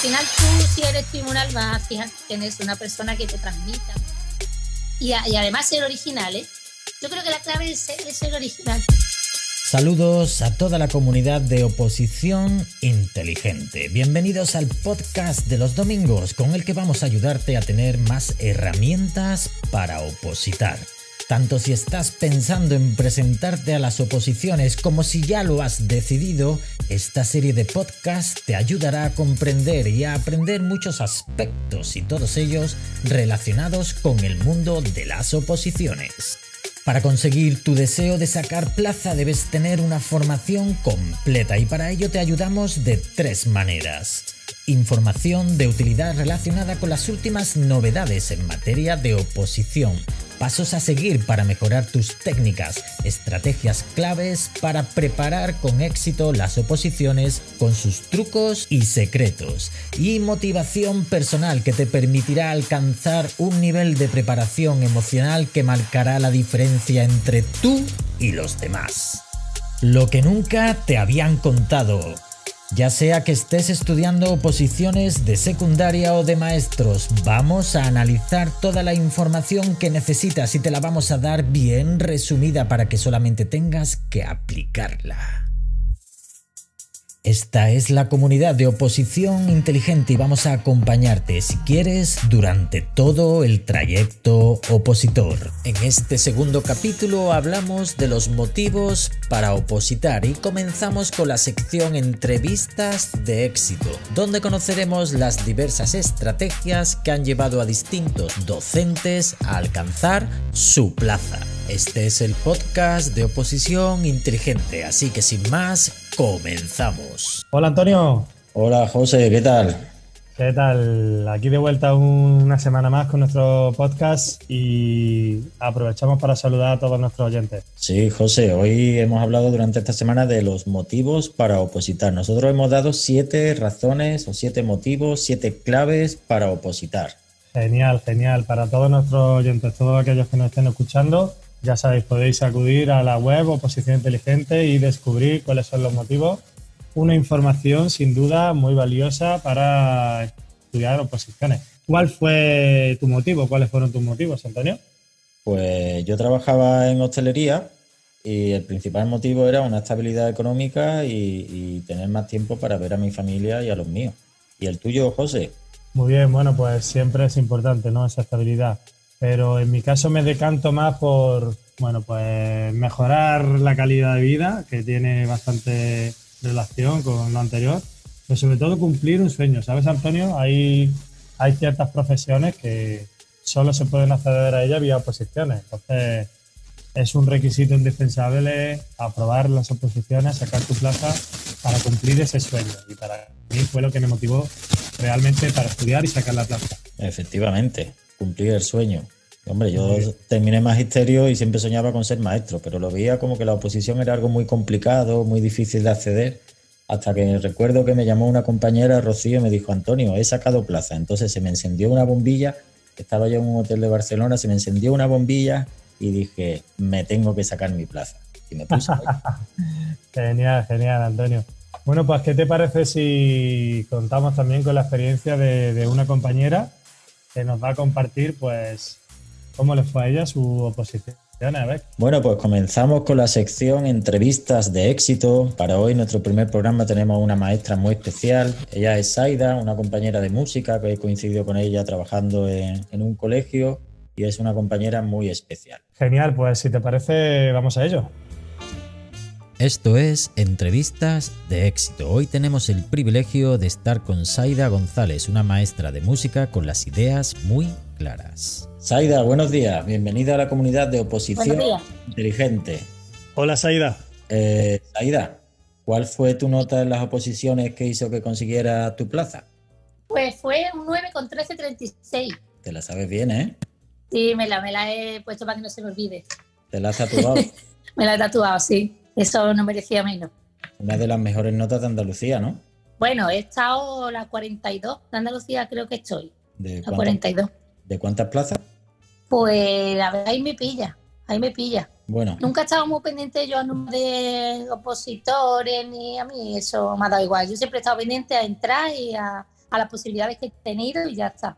final tú, si eres tribunal, vas a fijar que tienes una persona que te transmita. Y, y además ser original, ¿eh? Yo creo que la clave es ser, es ser original. Saludos a toda la comunidad de oposición inteligente. Bienvenidos al podcast de los domingos con el que vamos a ayudarte a tener más herramientas para opositar. Tanto si estás pensando en presentarte a las oposiciones como si ya lo has decidido, esta serie de podcasts te ayudará a comprender y a aprender muchos aspectos y todos ellos relacionados con el mundo de las oposiciones. Para conseguir tu deseo de sacar plaza debes tener una formación completa y para ello te ayudamos de tres maneras. Información de utilidad relacionada con las últimas novedades en materia de oposición. Pasos a seguir para mejorar tus técnicas, estrategias claves para preparar con éxito las oposiciones con sus trucos y secretos. Y motivación personal que te permitirá alcanzar un nivel de preparación emocional que marcará la diferencia entre tú y los demás. Lo que nunca te habían contado. Ya sea que estés estudiando oposiciones de secundaria o de maestros, vamos a analizar toda la información que necesitas y te la vamos a dar bien resumida para que solamente tengas que aplicarla. Esta es la comunidad de oposición inteligente y vamos a acompañarte, si quieres, durante todo el trayecto opositor. En este segundo capítulo hablamos de los motivos para opositar y comenzamos con la sección Entrevistas de éxito, donde conoceremos las diversas estrategias que han llevado a distintos docentes a alcanzar su plaza. Este es el podcast de oposición inteligente, así que sin más, comenzamos. Hola Antonio. Hola José, ¿qué tal? ¿Qué tal? Aquí de vuelta una semana más con nuestro podcast y aprovechamos para saludar a todos nuestros oyentes. Sí, José, hoy hemos hablado durante esta semana de los motivos para opositar. Nosotros hemos dado siete razones o siete motivos, siete claves para opositar. Genial, genial. Para todos nuestros oyentes, todos aquellos que nos estén escuchando, ya sabéis, podéis acudir a la web Oposición Inteligente y descubrir cuáles son los motivos. Una información sin duda muy valiosa para estudiar oposiciones. ¿Cuál fue tu motivo? ¿Cuáles fueron tus motivos, Antonio? Pues yo trabajaba en hostelería y el principal motivo era una estabilidad económica y, y, tener más tiempo para ver a mi familia y a los míos. ¿Y el tuyo, José? Muy bien, bueno, pues siempre es importante, ¿no? Esa estabilidad pero en mi caso me decanto más por, bueno, pues mejorar la calidad de vida, que tiene bastante relación con lo anterior, pero sobre todo cumplir un sueño, ¿sabes, Antonio? Hay, hay ciertas profesiones que solo se pueden acceder a ellas vía oposiciones, entonces es un requisito indispensable aprobar las oposiciones, sacar tu plaza para cumplir ese sueño. Y para mí fue lo que me motivó realmente para estudiar y sacar la plaza. Efectivamente cumplir el sueño. Hombre, yo terminé magisterio y siempre soñaba con ser maestro, pero lo veía como que la oposición era algo muy complicado, muy difícil de acceder, hasta que recuerdo que me llamó una compañera, Rocío, y me dijo, Antonio, he sacado plaza. Entonces se me encendió una bombilla, estaba yo en un hotel de Barcelona, se me encendió una bombilla y dije, me tengo que sacar mi plaza. Y me puse. genial, genial, Antonio. Bueno, pues, ¿qué te parece si contamos también con la experiencia de, de una compañera que nos va a compartir, pues, cómo le fue a ella su oposición. Bueno, pues comenzamos con la sección entrevistas de éxito. Para hoy, nuestro primer programa, tenemos una maestra muy especial. Ella es Saida, una compañera de música que he coincidido con ella trabajando en, en un colegio y es una compañera muy especial. Genial, pues si te parece, vamos a ello. Esto es Entrevistas de éxito. Hoy tenemos el privilegio de estar con Saida González, una maestra de música con las ideas muy claras. Saida, buenos días. Bienvenida a la comunidad de oposición inteligente. Hola, Saida. Eh, Saida, ¿cuál fue tu nota en las oposiciones que hizo que consiguiera tu plaza? Pues fue un 9 con 13.36. Te la sabes bien, ¿eh? Sí, me la, me la he puesto para que no se me olvide. ¿Te la has tatuado? me la he tatuado, sí. Eso no merecía menos. Una de las mejores notas de Andalucía, ¿no? Bueno, he estado la 42 de Andalucía, creo que estoy. ¿De la 42. ¿De cuántas plazas? Pues la verdad ahí me pilla, ahí me pilla. Bueno. Nunca he estado muy pendiente yo de opositores ni a mí eso me ha dado igual. Yo siempre he estado pendiente a entrar y a, a las posibilidades que he tenido y ya está.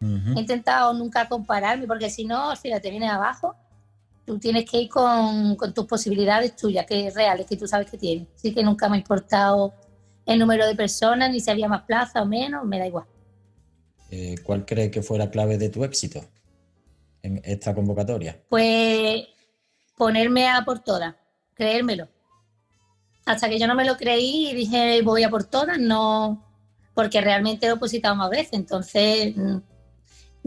He intentado nunca compararme porque si no, al final te vienes abajo. Tú tienes que ir con, con, tus posibilidades tuyas, que es reales, que tú sabes que tienes. Así que nunca me ha importado el número de personas, ni si había más plaza o menos, me da igual. Eh, ¿Cuál crees que fue la clave de tu éxito en esta convocatoria? Pues ponerme a por todas, creérmelo. Hasta que yo no me lo creí y dije voy a por todas, no, porque realmente he opositado más veces. Entonces, mm,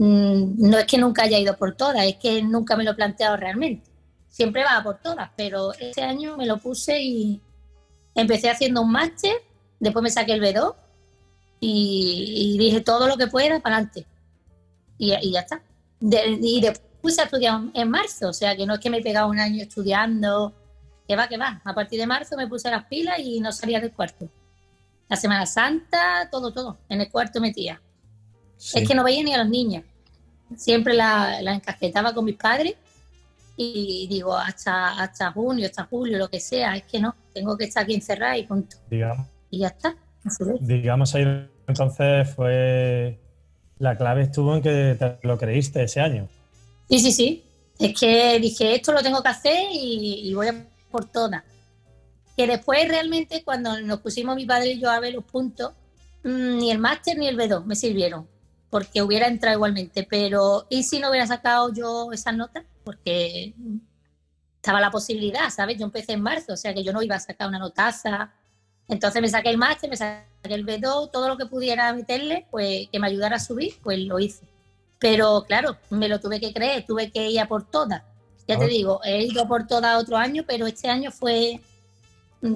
no es que nunca haya ido por todas, es que nunca me lo he planteado realmente. Siempre va por todas, pero este año me lo puse y empecé haciendo un máster, después me saqué el B2 y, dije todo lo que pueda para adelante. Y, ya está. y después puse a estudiar en marzo, o sea que no es que me he pegado un año estudiando, que va, que va. A partir de marzo me puse las pilas y no salía del cuarto. La Semana Santa, todo, todo, en el cuarto metía. Es que no veía ni a los niños. Siempre la, la encasquetaba con mis padres y digo, hasta, hasta junio, hasta julio, lo que sea, es que no, tengo que estar aquí encerrada y punto. Digamos. Y ya está. Digamos ahí entonces fue la clave estuvo en que te lo creíste ese año. Sí, sí, sí. Es que dije, esto lo tengo que hacer y, voy a por todas. Que después realmente cuando nos pusimos mi padre y yo a ver los puntos, mm, ni el máster ni el B2 me sirvieron, porque hubiera entrado igualmente. Pero, ¿y si no hubiera sacado yo esas notas? Porque estaba la posibilidad, ¿sabes? Yo empecé en marzo, o sea que yo no iba a sacar una notaza. Entonces me saqué el máster, me saqué el B2, todo lo que pudiera meterle, pues que me ayudara a subir, pues lo hice. Pero claro, me lo tuve que creer, tuve que ir a por todas. Ya te digo, he ido por todas otro año, pero este año fue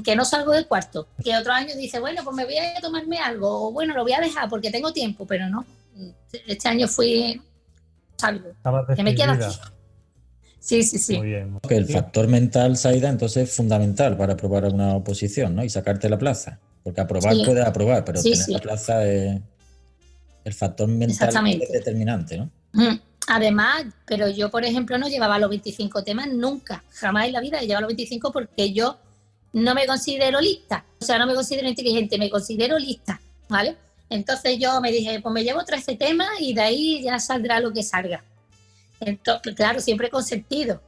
que no salgo del cuarto. Que otro año dice, bueno, pues me voy a tomarme algo, o bueno, lo voy a dejar porque tengo tiempo, pero no. Este año fui salgo. Que me queda aquí. Sí, sí, sí. Muy bien. Que el factor mental, Saida, entonces es fundamental para aprobar una oposición, ¿no? Y sacarte la plaza. Porque aprobar puede aprobar, pero tener la plaza es el factor mental es determinante, ¿no? Mm. Además, pero yo, por ejemplo, no llevaba los 25 temas nunca, jamás en la vida he llevado los 25 porque yo no me considero lista, o sea, no me considero inteligente, me considero lista, ¿vale? Entonces yo me dije, pues me llevo 13 temas y de ahí ya saldrá lo que salga. Entonces, claro, siempre con sentido.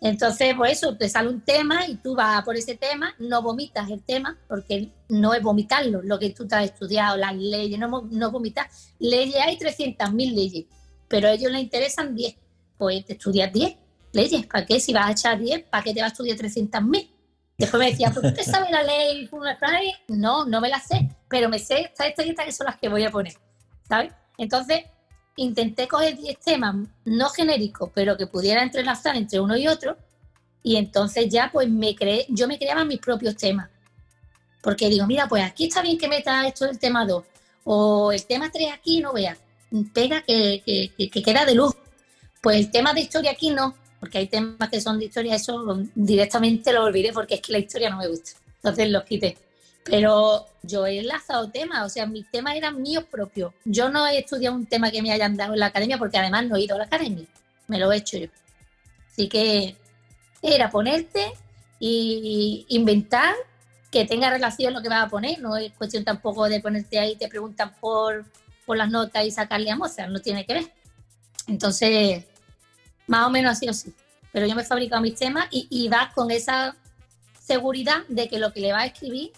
Entonces, por eso te sale un tema y tú vas por ese tema, no vomitas el tema, porque no es vomitarlo, lo que tú te has estudiado, las leyes, no, no vomitas. Leyes hay 300.000 leyes, pero a ellos les interesan 10. Pues te estudias 10 leyes, ¿para qué? Si vas a echar 10, ¿para qué te vas a estudiar 300.000? Después me decía, ¿por qué sabes la ley? No, no me la sé, pero me sé estas estas que son las que voy a poner, ¿sabes? Entonces, intenté coger 10 temas no genéricos, pero que pudiera entrelazar entre uno y otro, y entonces ya pues me creé, yo me creaba mis propios temas. Porque digo, mira, pues aquí está bien que meta esto del tema 2, o el tema 3 aquí, no veas, pega que, que, queda de luz. Pues el tema de historia aquí no, porque hay temas que son de historia, eso directamente lo olvidé porque es que la historia no me gusta. Entonces los quité. Pero yo he enlazado temas, o sea, mis temas eran míos propios. Yo no he estudiado un tema que me hayan dado en la academia porque además no he ido a la academia, me lo he hecho yo. Así que era ponerte y inventar que tenga relación lo que vas a poner, no es cuestión tampoco de ponerte ahí te preguntan por, por las notas y sacarle a Mozart, no tiene que ver. Entonces, más o menos así o sí. Pero yo me he fabricado mis temas y, y vas con esa seguridad de que lo que le vas a escribir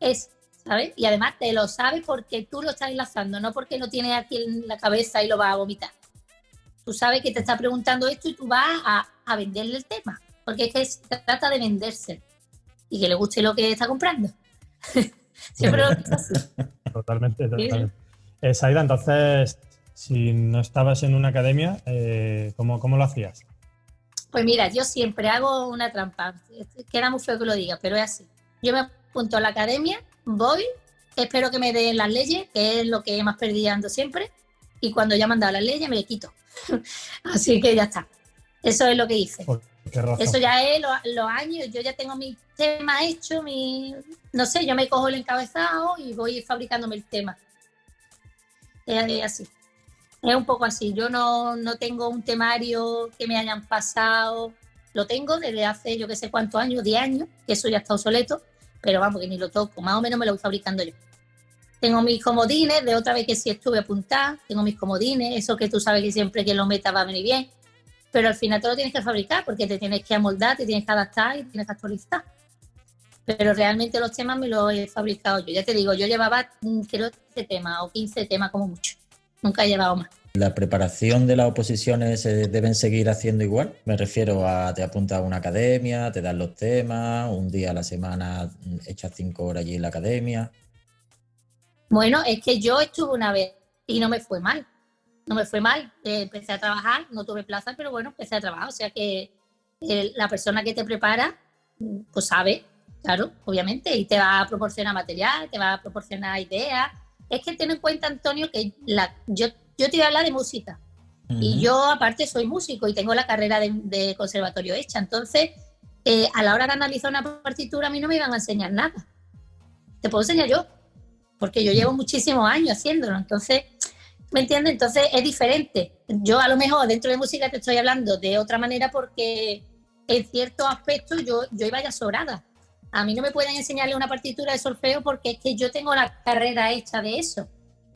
es, ¿sabes? Y además te lo sabes porque tú lo estás enlazando, no porque lo tienes aquí en la cabeza y lo vas a vomitar. Tú sabes que te está preguntando esto y tú vas a, a venderle el tema, porque es que se trata de venderse y que le guste lo que está comprando. Siempre lo así. Totalmente, totalmente. Eh, Saida, entonces, si no estabas en una academia, eh, ¿cómo, ¿cómo, lo hacías? Pues mira, yo siempre hago una trampa. Queda muy feo que lo diga, pero es así. Yo me punto a la academia, voy, espero que me den las leyes, que es lo que más perdí siempre, y cuando ya me han dado las leyes me quito. Así que ya está. Eso es lo que hice. Eso ya es los años, yo ya tengo mi tema hecho, mi, no sé, yo me cojo el encabezado y voy fabricándome el tema. Es así. Es un poco así. Yo no, no tengo un temario que me hayan pasado. Lo tengo desde hace yo que sé cuántos años, 10 años, que eso ya está obsoleto pero vamos, que ni lo toco, más o menos me lo voy fabricando yo. tengo mis comodines, de otra vez que sí estuve apuntada, tengo mis comodines, eso que tú sabes que siempre que lo metas va a venir bien, pero al final te lo tienes que fabricar porque te tienes que amoldar, te tienes que adaptar y tienes que actualizar. Pero realmente los temas me los he fabricado yo. Ya te digo, yo llevaba mm, creo 13 temas o 15 temas como mucho. Nunca he llevado más. ¿La preparación de las oposiciones se deben seguir haciendo igual? Me refiero a te apuntas a una academia, te dan los temas, un día a la semana echas cinco horas allí en la academia. Bueno, es que yo estuve una vez y no me fue mal. No me fue mal. Eh, empecé a trabajar, no tuve plaza, pero bueno, empecé a trabajar. O sea que eh, la persona que te prepara, pues sabe, claro, obviamente, y te va a proporcionar material, te va a proporcionar ideas. Es que ten en cuenta, Antonio, que la, yo, yo te voy a hablar de música. Y yo, aparte, soy músico y tengo la carrera de, conservatorio hecha. Entonces, eh, a la hora de analizar una partitura, a mí no me iban a enseñar nada. Te puedo enseñar yo, porque yo llevo muchísimos años haciéndolo. Entonces, ¿me entiendes? Entonces es diferente. Yo a lo mejor dentro de música te estoy hablando de otra manera porque en ciertos aspectos yo, yo iba ya sobrada. A mí no me pueden enseñarle una partitura de solfeo porque es que yo tengo la carrera hecha de eso.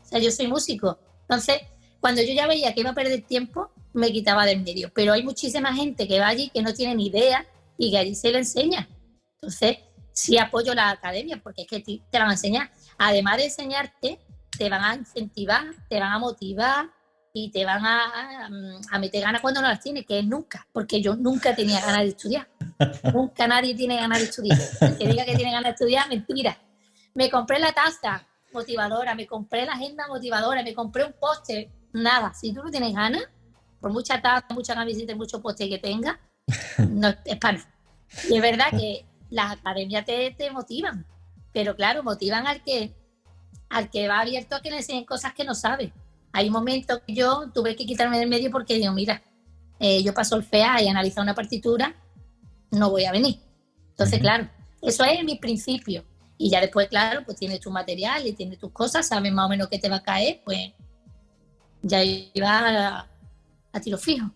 O sea, yo soy músico. Entonces, cuando yo ya veía que iba a perder tiempo, me quitaba del medio. Pero hay muchísima gente que va allí que no tiene ni idea y que allí se le enseña. Entonces, sí apoyo la academia porque es que te, van a enseñar además de enseñarte, te van a incentivar, te van a motivar y te van a, a, meter ganas cuando no las tienes, que es nunca, porque yo nunca tenía ganas de estudiar. nunca nadie tiene ganas de estudiar. Que diga que tiene ganas de estudiar, mentira. Me compré la taza motivadora, me compré la agenda motivadora, me compré un póster, nada. Si tú no tienes ganas, por mucha taza, mucha camiseta y mucho póster que tengas, no es para nada. Y es verdad que las academias te, te motivan, pero claro, motivan al que, al que va abierto a que le enseñen cosas que no sabe. Hay momentos que yo tuve que quitarme del medio porque digo, mira, eh, yo paso el FEA y analizar una partitura, no voy a venir. Entonces, claro, eso es mi principio. Y ya después, claro, pues tienes tu material y tienes tus cosas, sabes más o menos qué te va a caer, pues ya iba a, tiro fijo.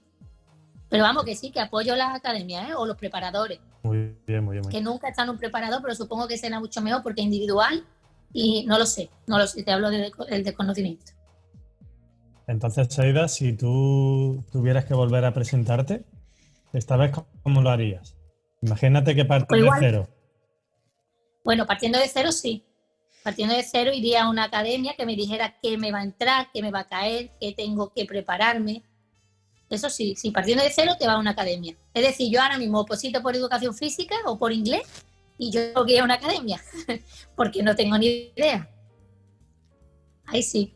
Pero vamos, que sí, que apoyo las academias ¿eh? o los preparadores. Muy bien, muy bien. que nunca están un preparado, pero supongo que será mucho mejor porque es individual y no lo sé, no lo sé, te hablo del desconocimiento. Entonces, Aida, si tú tuvieras que volver a presentarte, esta vez, ¿cómo lo harías? Imagínate que partes pues de cero. Bueno, partiendo de cero, sí. Partiendo de cero, iría a una academia que me dijera qué me va a entrar, qué me va a caer, qué tengo que prepararme, eso sí, si partiendo de cero te va a una academia. Es decir, yo ahora mismo oposito por educación física o por inglés y yo voy a una academia, porque no tengo ni idea. Ahí sí.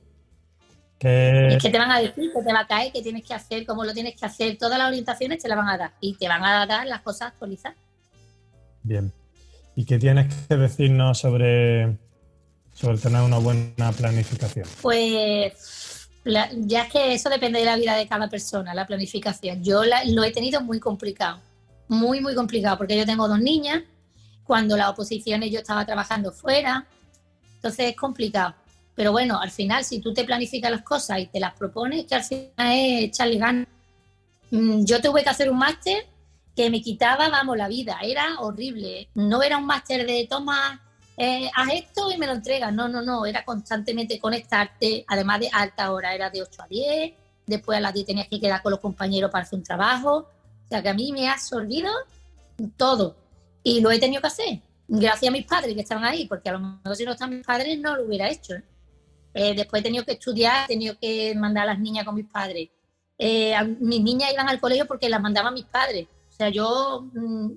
Es que te van a decir que te va a caer, que tienes que hacer, cómo lo tienes que hacer. Todas las orientaciones te las van a dar y te van a dar las cosas actualizadas. Bien. ¿Y qué tienes que decirnos sobre, sobre tener una buena planificación? Pues ya es que eso depende de la vida de cada persona, la planificación. Yo lo he tenido muy complicado, muy, muy complicado, porque yo tengo dos niñas, cuando las oposiciones yo estaba trabajando fuera, entonces es complicado. Pero bueno, al final, si tú te planificas las cosas y te las propones, que al final es echarle ganas. Mm, yo tuve que hacer un máster que me quitaba, vamos, la vida, era horrible. No era un máster de toma eh, haz esto y me lo entregas. No, no, no, era constantemente conectarte, además de alta hora, era de 8 a 10, después a las 10 tenías que quedar con los compañeros para hacer un trabajo. O sea que a mí me ha absorbido todo y lo he tenido que hacer. Gracias a mis padres que estaban ahí, porque a lo mejor si no están mis padres no lo hubiera hecho. ¿eh? Eh, después he tenido que estudiar, he tenido que mandar a las niñas con mis padres. mis niñas iban al colegio porque las mandaban mis padres. O sea, yo mm,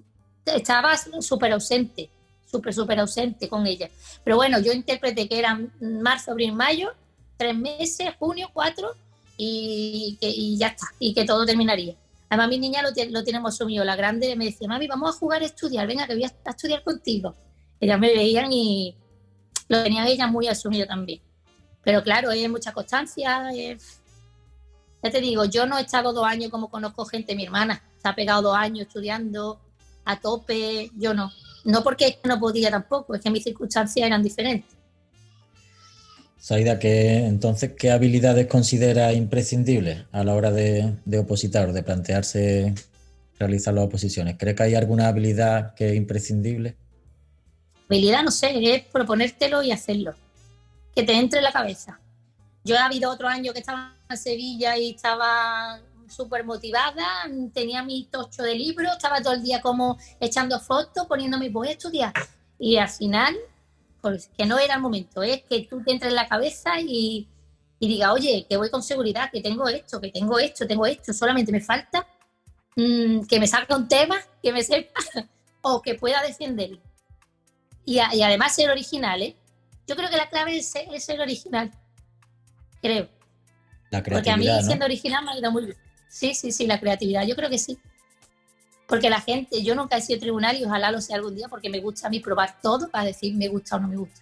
estaba súper ausente súper, súper ausente con ella. Pero bueno, yo interpreté que eran marzo, abril, mayo, tres meses, junio, cuatro, y, que, ya está, y que todo terminaría. Además, mi niña lo, lo tenemos asumido. La grande me decía, mami, vamos a jugar a estudiar, venga, que voy a, estudiar contigo. Ellas me veían y lo tenían ellas muy asumido también. Pero claro, hay mucha constancia. Ya te digo, yo no he estado dos años como conozco gente, mi hermana, se ha pegado dos años estudiando a tope, yo no. No porque no podía tampoco, es que mis circunstancias eran diferentes. Saida, ¿qué, entonces, ¿qué habilidades considera imprescindibles a la hora de, opositar o de plantearse realizar las oposiciones? ¿Cree que hay alguna habilidad que es imprescindible? Habilidad, no sé, es proponértelo y hacerlo. que te entre en la cabeza. Yo he habido otro año que estaba en Sevilla y estaba súper motivada, tenía mi tocho de libros, estaba todo el día como echando fotos, poniéndome, voy a estudiar. Y al final, pues que no era el momento, es que tú te entres en la cabeza y, y diga, oye, que voy con seguridad, que tengo esto, que tengo esto, tengo esto, solamente me falta mm, que me salga un tema, que me sepa o que pueda defender. Y, y, además ser original, ¿eh? Yo creo que la clave es ser, original, creo. La Porque a mí siendo original me ha ido muy bien. Sí, sí, sí, la creatividad, yo creo que sí. Porque la gente, yo nunca he sido tribunal y ojalá lo sea algún día porque me gusta a mí probar todo para decir me gusta o no me gusta.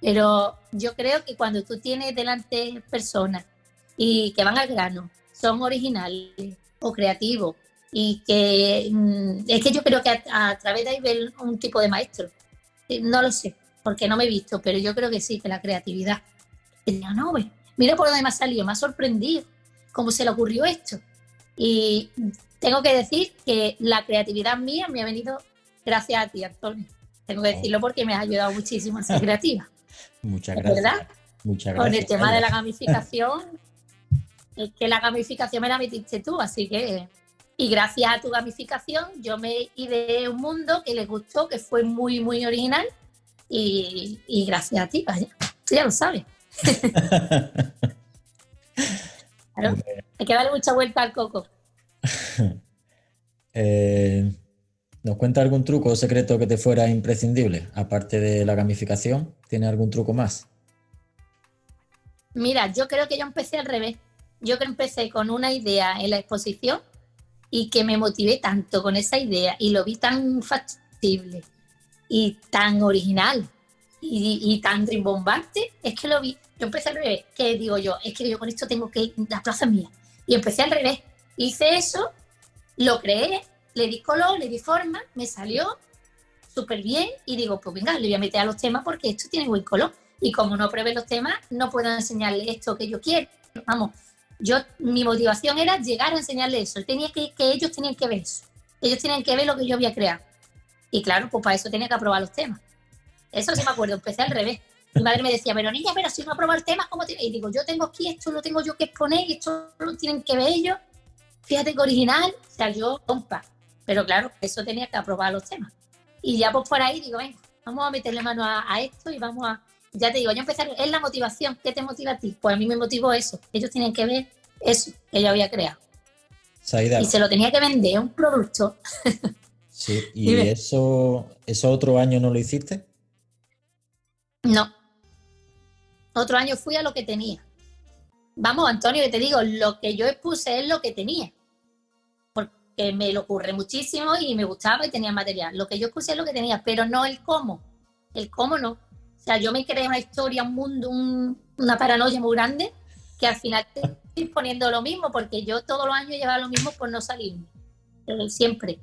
Pero yo creo que cuando tú tienes delante personas y que van al grano, son originales o creativos y que mm, es que yo creo que a, través de ahí ver un tipo de maestro. Eh, no lo sé, porque no me he visto, pero yo creo que sí, que la creatividad. no, mira por dónde me ha salido, me ha sorprendido cómo se le ocurrió esto. Y tengo que decir que la creatividad mía me ha venido gracias a ti, Antonio. Tengo que decirlo porque me has ayudado muchísimo a ser creativa. Muchas gracias. ¿Verdad? Muchas gracias. Con el tema de la gamificación, es que la gamificación me la metiste tú, así que. Y gracias a tu gamificación, yo me ideé un mundo que les gustó, que fue muy, muy original. Y, gracias a ti, vaya. Tú ya lo sabes. claro, hay que darle mucha vuelta al coco. Eh, ¿Nos cuenta algún truco o secreto que te fuera imprescindible? Aparte de la gamificación, ¿tiene algún truco más? Mira, yo creo que yo empecé al revés. Yo que empecé con una idea en la exposición y que me motivé tanto con esa idea y lo vi tan factible y tan original y, tan rimbombante, es que lo vi. Yo empecé al revés, que digo yo, es que yo con esto tengo que, la plaza mía. Y empecé al revés. Hice eso, lo creé, le di color, le di forma, me salió súper bien y digo, pues venga, le voy a meter a los temas porque esto tiene buen color. Y como no pruebe los temas, no puedo enseñarle esto que yo quiero. Vamos, yo, mi motivación era llegar a enseñarle eso. Tenía que, que ellos tenían que ver eso. Ellos tenían que ver lo que yo había creado. Y claro, pues para eso tenía que aprobar los temas. Eso sí me acuerdo, empecé al revés. Mi madre me decía, pero niña, pero si no aprobar temas, ¿cómo tiene? Y digo, yo tengo aquí esto, lo tengo yo que exponer y esto lo tienen que ver ellos. Fíjate que original salió compa. Pero claro, eso tenía que aprobar los temas. Y ya pues por ahí digo, venga, vamos a meterle mano a, esto y vamos a... Ya te digo, yo empecé, es la motivación. ¿Qué te motiva a ti? Pues a mí me motivó eso. Ellos tienen que ver eso que yo había creado. Y se lo tenía que vender, un producto. Sí, ¿y eso, eso otro año no lo hiciste? No. Otro año fui a lo que tenía. Vamos, Antonio, que te digo, lo que yo expuse es lo que tenía que me lo ocurre muchísimo y me gustaba y tenía material. Lo que yo puse es lo que tenía, pero no el cómo. El cómo no. O sea, yo me creé una historia, un mundo, una paranoia muy grande que al final estoy poniendo lo mismo porque yo todos los años llevaba lo mismo por no salir siempre.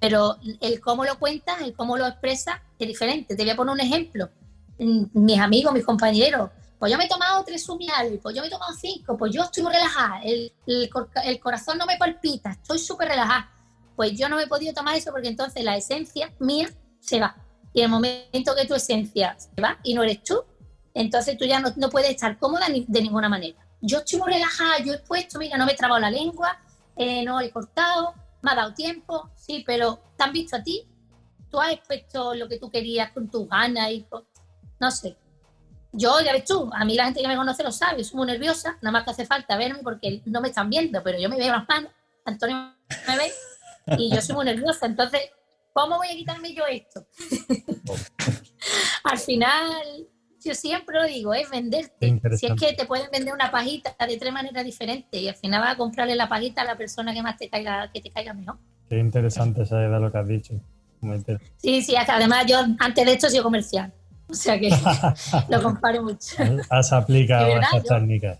Pero el cómo lo cuentas, el cómo lo expresas es diferente. Te voy a poner un ejemplo. Mis amigos, mis compañeros, pues yo me he tomado tres sumiales, pues yo me he tomado cinco, pues yo estoy muy relajada, el, el, corazón no me palpita, estoy súper relajada. Pues yo no me he podido tomar eso porque entonces la esencia mía se va. Y el momento que tu esencia se va y no eres tú, entonces tú ya no, no puedes estar cómoda de ninguna manera. Yo estoy muy relajada, yo he puesto, mira, no me he trabado la lengua, eh, no he cortado, me ha dado tiempo, sí, pero ¿te han visto a ti? Tú has puesto lo que tú querías con tus ganas y no sé, yo, ya ves tú, a mí la gente que me conoce lo sabe, soy muy nerviosa, nada más que hace falta verme porque no me están viendo, pero yo me veo las manos, Antonio me ve y yo soy muy nerviosa, entonces, ¿cómo voy a quitarme yo esto? Al final, yo siempre lo digo, es venderte. Si es que te pueden vender una pajita de tres maneras diferentes y al final vas a comprarle la pajita a la persona que más te caiga, que te caiga mejor. Qué interesante esa idea lo que has dicho. Sí, sí, además yo antes de esto soy comercial. O sea que lo comparo mucho. Has aplicado esas técnicas.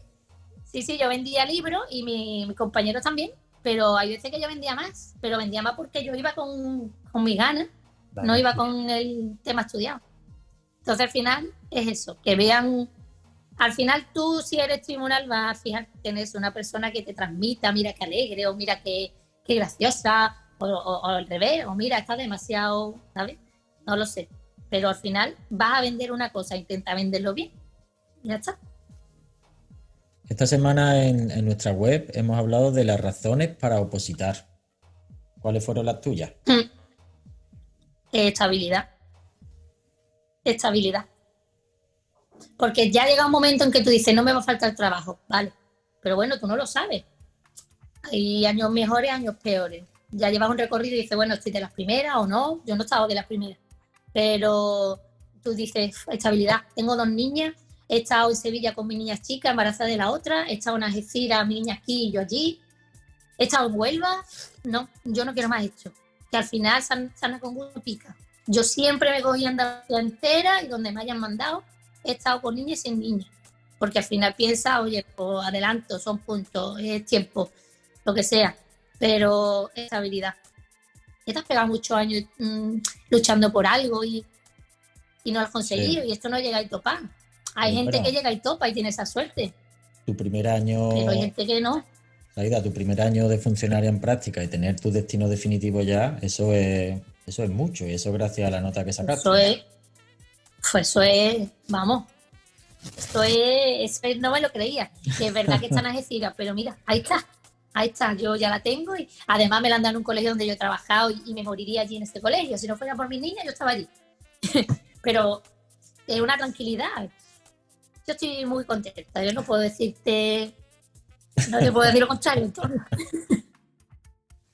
Sí, sí, yo vendía libros y mi, mis compañeros también, pero hay veces que yo vendía más, pero vendía más porque yo iba con, con mis ganas, no iba con el tema estudiado. Entonces al final es eso, que vean, al final tú si eres tribunal vas a fijarte en eso, una persona que te transmita, mira qué alegre, o mira qué, qué graciosa, o, o al revés, o mira, está demasiado, ¿sabes? No lo sé pero al final vas a vender una cosa, intenta venderlo bien. ya está. Esta semana en, nuestra web hemos hablado de las razones para opositar. ¿Cuáles fueron las tuyas? Hmm. Estabilidad. Estabilidad. Porque ya llega un momento en que tú dices, no me va a faltar trabajo, vale. Pero bueno, tú no lo sabes. Hay años mejores, años peores. Ya llevas un recorrido y dices, bueno, estoy de las primeras o no. Yo no he estado de las primeras. Pero tú dices, estabilidad. Tengo dos niñas, he estado en Sevilla con mi niña chica, embarazada de la otra, he estado en Algeciras, mi niña aquí y yo allí. He estado en Huelva. No, yo no quiero más esto. Que al final sana con gusto pica. Yo siempre me cogí Andalucía entera y donde me hayan mandado he estado con niñas y sin niñas. Porque al final piensa, oye, pues adelanto, son puntos, es tiempo, lo que sea. Pero estabilidad. Te has pegado muchos años mm, luchando por algo y, y no lo has conseguido. Y esto no llega y topa. Hay gente que llega y topa y tiene esa suerte. Tu primer año. Pero hay gente que no. Saida, tu primer año de funcionaria en práctica y tener tu destino definitivo ya, eso es, eso es mucho. Y eso gracias a la nota que sacaste. Eso es pues eso es, vamos, esto es, no me lo creía, que es verdad que están Algeciras, pero mira, ahí está, ahí está, yo ya la tengo y además me la han dado en un colegio donde yo he trabajado y, me moriría allí en este colegio, si no fuera por mi niña yo estaba allí, pero es una tranquilidad, yo estoy muy contenta, yo no puedo decirte, no te puedo decir lo contrario.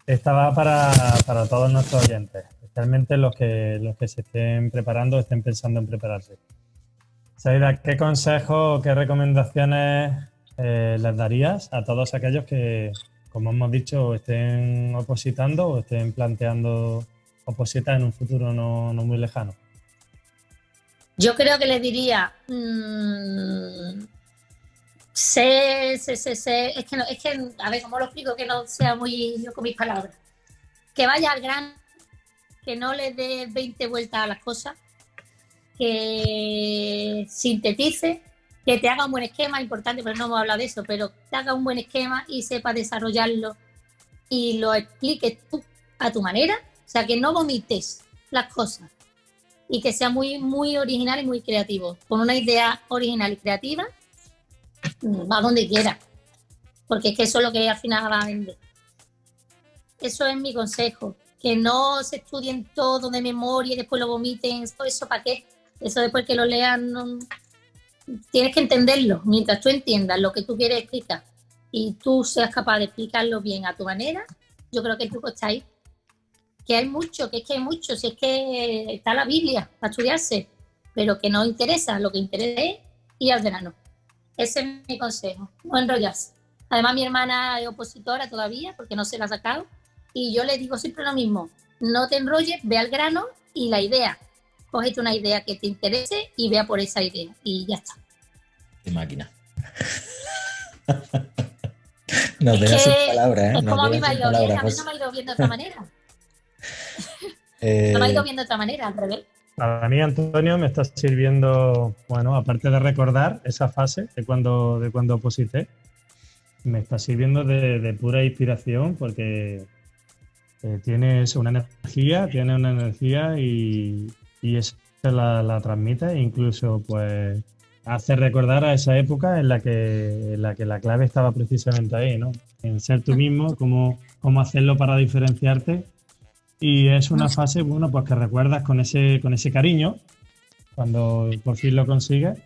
Esta va para, para todos nuestros oyentes especialmente los que, los que se estén preparando o estén pensando en prepararse. Saida, ¿qué consejos, qué recomendaciones eh, les darías a todos aquellos que, como hemos dicho, estén opositando o estén planteando opositar en un futuro no, muy lejano? Yo creo que les diría, mmm, sé, sé, sé, es que, no, es que, a ver, ¿cómo lo explico? Que no sea muy yo con mis palabras. Que vaya al gran que no le dé 20 vueltas a las cosas, que sintetice, que te haga un buen esquema, importante, pero no hemos hablado de eso, pero te haga un buen esquema y sepa desarrollarlo y lo expliques tú a tu manera, o sea, que no vomites las cosas y que sea muy, muy original y muy creativo. Con una idea original y creativa, va donde quiera, porque es que eso es lo que al final va a vender. Eso es mi consejo. Que no se estudien todo de memoria y después lo vomiten, eso, eso para qué, eso después que lo lean, tienes que entenderlo, mientras tú entiendas lo que tú quieres explicar y tú seas capaz de explicarlo bien a tu manera, yo creo que el truco está. Que hay mucho, que es que hay mucho, si es que está la Biblia para estudiarse, pero que no interesa, lo que interesa es ir al verano. Ese es mi consejo, no enrollarse. Además, mi hermana es opositora todavía, porque no se la ha sacado, y yo le digo siempre lo mismo, no te enrolles, ve al grano y la idea. Cógete una idea que te interese y vea por esa idea y ya está. De máquina. no te sin palabras, ¿eh? Es como a mí me ha ido bien, a mí no me ha ido bien de otra manera. no me ha ido bien de otra manera, al revés. A mí, Antonio, me está sirviendo, bueno, aparte de recordar esa fase de cuando, de cuando oposité, me está sirviendo de, de pura inspiración porque eh, tienes una energía, tiene una energía y, y eso la, la, transmite incluso pues hace recordar a esa época en la que, en la, que la clave estaba precisamente ahí, ¿no? En ser tú mismo, cómo, cómo hacerlo para diferenciarte y es una fase, bueno, pues que recuerdas con ese, con ese cariño cuando por fin lo consigues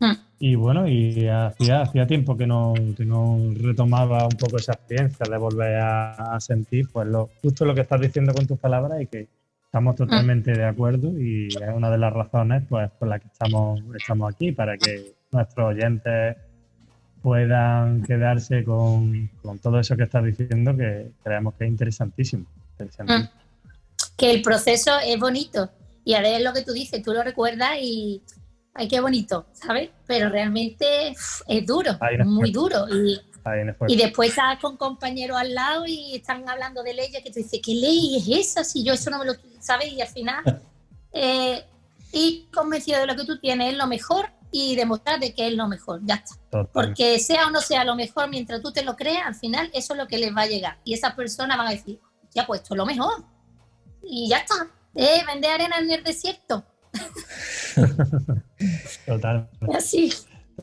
Hmm. Y bueno, y hacía, hacía tiempo que no, no retomaba un poco esa experiencia de volver a, sentir pues lo, justo lo que estás diciendo con tus palabras y que estamos totalmente de acuerdo y es una de las razones pues por las que estamos, estamos aquí, para que nuestros oyentes puedan quedarse con, todo eso que estás diciendo que creemos que es interesantísimo. Hmm. Que el proceso es bonito y a ver lo que tú dices, tú lo recuerdas y ay, qué bonito, ¿sabes? Pero realmente es duro, muy duro. Y, y después estás con compañeros al lado y están hablando de leyes que tú dices, ¿qué ley es esa? Si yo eso no me lo sabes y al final eh, y convencido de lo que tú tienes es lo mejor y demostrar de que es lo mejor, ya está. Porque sea o no sea lo mejor, mientras tú te lo creas, al final eso es lo que les va a llegar. Y esas personas van a decir, ya puesto lo mejor. Y ya está. Eh, vender arena en el desierto. Total. Así.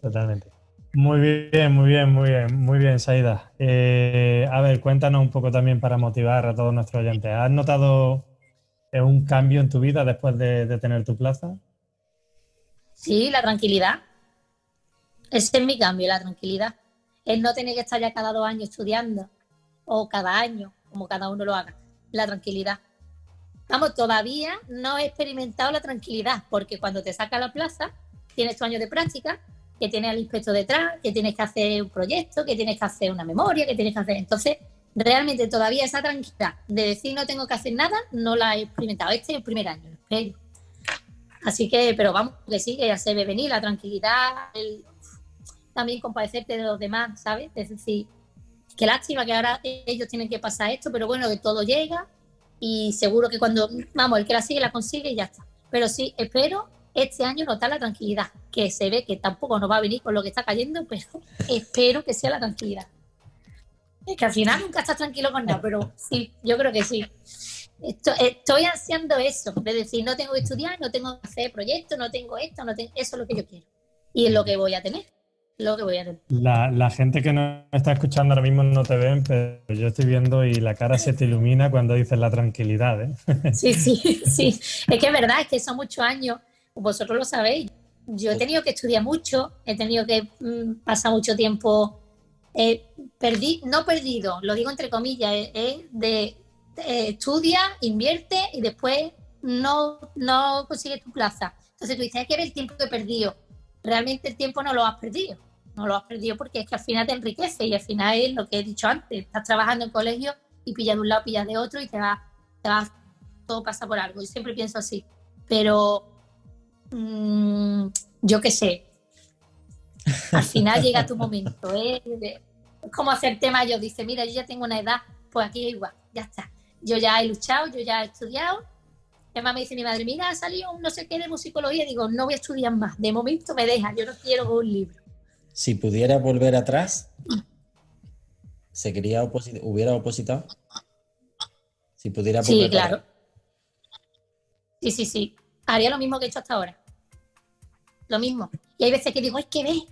Totalmente. Muy bien, muy bien, muy bien, muy bien, Saida. Eh, a ver, cuéntanos un poco también para motivar a todos nuestros oyentes. ¿Has notado eh, un cambio en tu vida después de, tener tu plaza? Sí, la tranquilidad. Ese es mi cambio, la tranquilidad. El no tener que estar ya cada dos años estudiando o cada año, como cada uno lo haga. La tranquilidad. Vamos, todavía no he experimentado la tranquilidad, porque cuando te saca la plaza, tienes tu año de práctica, que tienes al inspector detrás, que tienes que hacer un proyecto, que tienes que hacer una memoria, que tienes que hacer. Entonces, realmente todavía esa tranquilidad de decir no tengo que hacer nada, no la he experimentado. Este es el primer año, espero. Así que, pero vamos, que sí, que ya se ve venir la tranquilidad, también compadecerte de los demás, ¿sabes? Es decir, qué lástima que ahora ellos tienen que pasar esto, pero bueno, que todo llega y seguro que cuando, vamos, el que la sigue la consigue y ya está. Pero sí, espero este año notar la tranquilidad, que se ve que tampoco nos va a venir con lo que está cayendo, pero espero que sea la tranquilidad. Es que al final nunca estás tranquilo con nada, pero sí, yo creo que sí. Estoy, ansiando eso, de decir, no tengo que estudiar, no tengo que hacer proyectos, no tengo esto, no tengo, eso es lo que yo quiero. Y es lo que voy a tener lo que voy a La, gente que nos está escuchando ahora mismo no te ven, pero yo estoy viendo y la cara se te ilumina cuando dices la tranquilidad. ¿eh? Sí, sí, sí. Es que es verdad, es que son muchos años, vosotros lo sabéis. Yo he tenido que estudiar mucho, he tenido que mm, pasar mucho tiempo, eh, perdí, no perdido, lo digo entre comillas, eh, eh, de estudia, invierte y después no, no consigues tu plaza. Entonces tú dices, hay que ver el tiempo que he perdido. Realmente el tiempo no lo has perdido no lo has perdido porque es que al final te enriquece y al final es lo que he dicho antes, estás trabajando en colegio y pillas de un lado, pillas de otro y te va, te va, todo pasa por algo. Yo siempre pienso así, pero mm, yo qué sé, al final llega tu momento, ¿eh? es como hacerte mayor, dice, mira, yo ya tengo una edad, pues aquí es igual, ya está. Yo ya he luchado, yo ya he estudiado. Además me dice mi madre, mira, ha salido un no sé qué de musicología. Digo, no voy a estudiar más. De momento me deja, yo no quiero un libro si pudiera volver atrás, ¿se quería hubiera opositado? Si pudiera volver Sí, claro. Sí, sí, sí. Haría lo mismo que he hecho hasta ahora. Lo mismo. Y hay veces que digo, es que ve,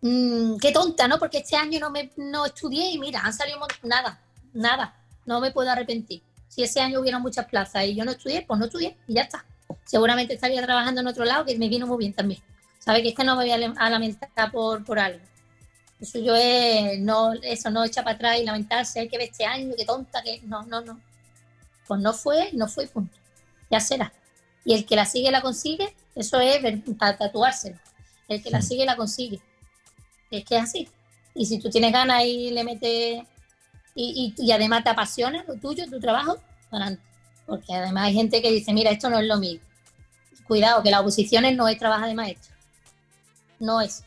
mm, qué tonta, ¿no? Porque este año no, me, no estudié y mira, han salido nada, nada. No me puedo arrepentir. Si ese año hubiera muchas plazas y yo no estudié, pues no estudié y ya está. Seguramente estaría trabajando en otro lado que me vino muy bien también. ¿Sabe? Que es que no me voy a lamentar por, por algo. Eso yo es, no, eso no echa para atrás y lamentarse, que ver este año, qué tonta, que no, no, no. Pues no fue, no fue, punto. Ya será. Y el que la sigue la consigue, eso es para tatuárselo. El que la sigue la consigue. Es que es así. Y si tú tienes ganas y le metes, y, y, además te apasiona lo tuyo, tu trabajo, adelante. Porque además hay gente que dice, mira, esto no es lo mío. Cuidado, que la oposición no es trabajo de maestro no es.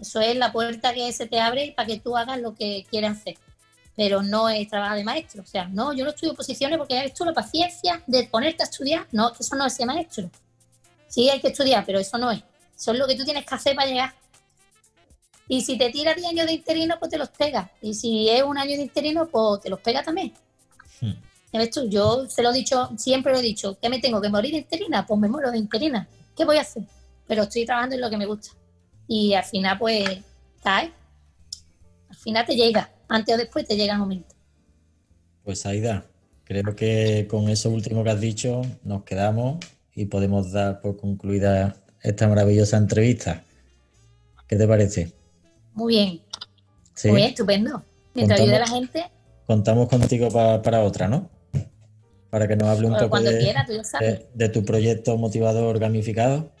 Eso es la puerta que se te abre para que tú hagas lo que quieras hacer. Pero no es trabajo de maestro. O sea, no, yo no estudio posiciones porque esto la paciencia de ponerte a estudiar. No, eso no es ser maestro. Sí, hay que estudiar, pero eso no es. Eso es lo que tú tienes que hacer para llegar. Y si te tiras 10 años de interino, pues te los pega. Y si es un año de interino, pues te los pega también. Hmm. Yo se lo he dicho, siempre lo he dicho, ¿qué me tengo que morir de interina? Pues me muero de interina. ¿Qué voy a hacer? Pero estoy trabajando en lo que me gusta y al final pues cae. Al final te llega, antes o después te llega el momento. Pues Aida, creo que con eso último que has dicho nos quedamos y podemos dar por concluida esta maravillosa entrevista. ¿Qué te parece? Muy bien. ¿Sí? Muy estupendo. Mientras ayude a la gente. Contamos contigo para otra, ¿no? Para que nos hable un poco de, de, tu proyecto motivador gamificado.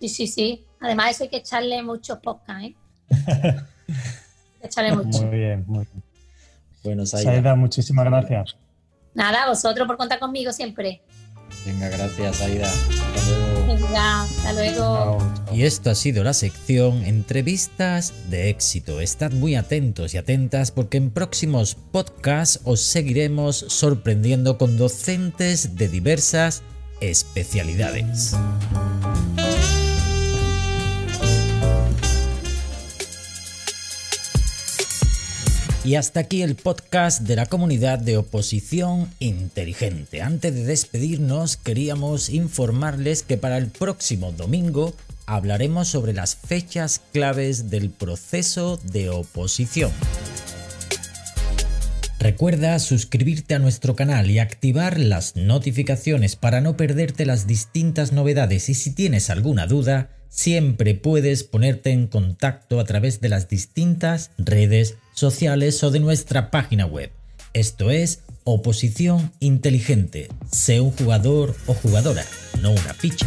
Sí, sí, sí. Además, eso hay que echarle muchos podcasts, ¿eh? echarle mucho. Muy bien, muy bien. Bueno, Saida. muchísimas gracias. Nada, vosotros por contar conmigo siempre. Venga, gracias, Aida. Hasta luego. Venga, hasta luego. Y esto ha sido la sección Entrevistas de éxito. Estad muy atentos y atentas porque en próximos podcasts os seguiremos sorprendiendo con docentes de diversas especialidades. Y hasta aquí el podcast de la comunidad de oposición inteligente. Antes de despedirnos, queríamos informarles que para el próximo domingo hablaremos sobre las fechas claves del proceso de oposición. Recuerda suscribirte a nuestro canal y activar las notificaciones para no perderte las distintas novedades y si tienes alguna duda, siempre puedes ponerte en contacto a través de las distintas redes sociales o de nuestra página web. Esto es Oposición Inteligente. Sé un jugador o jugadora, no una ficha.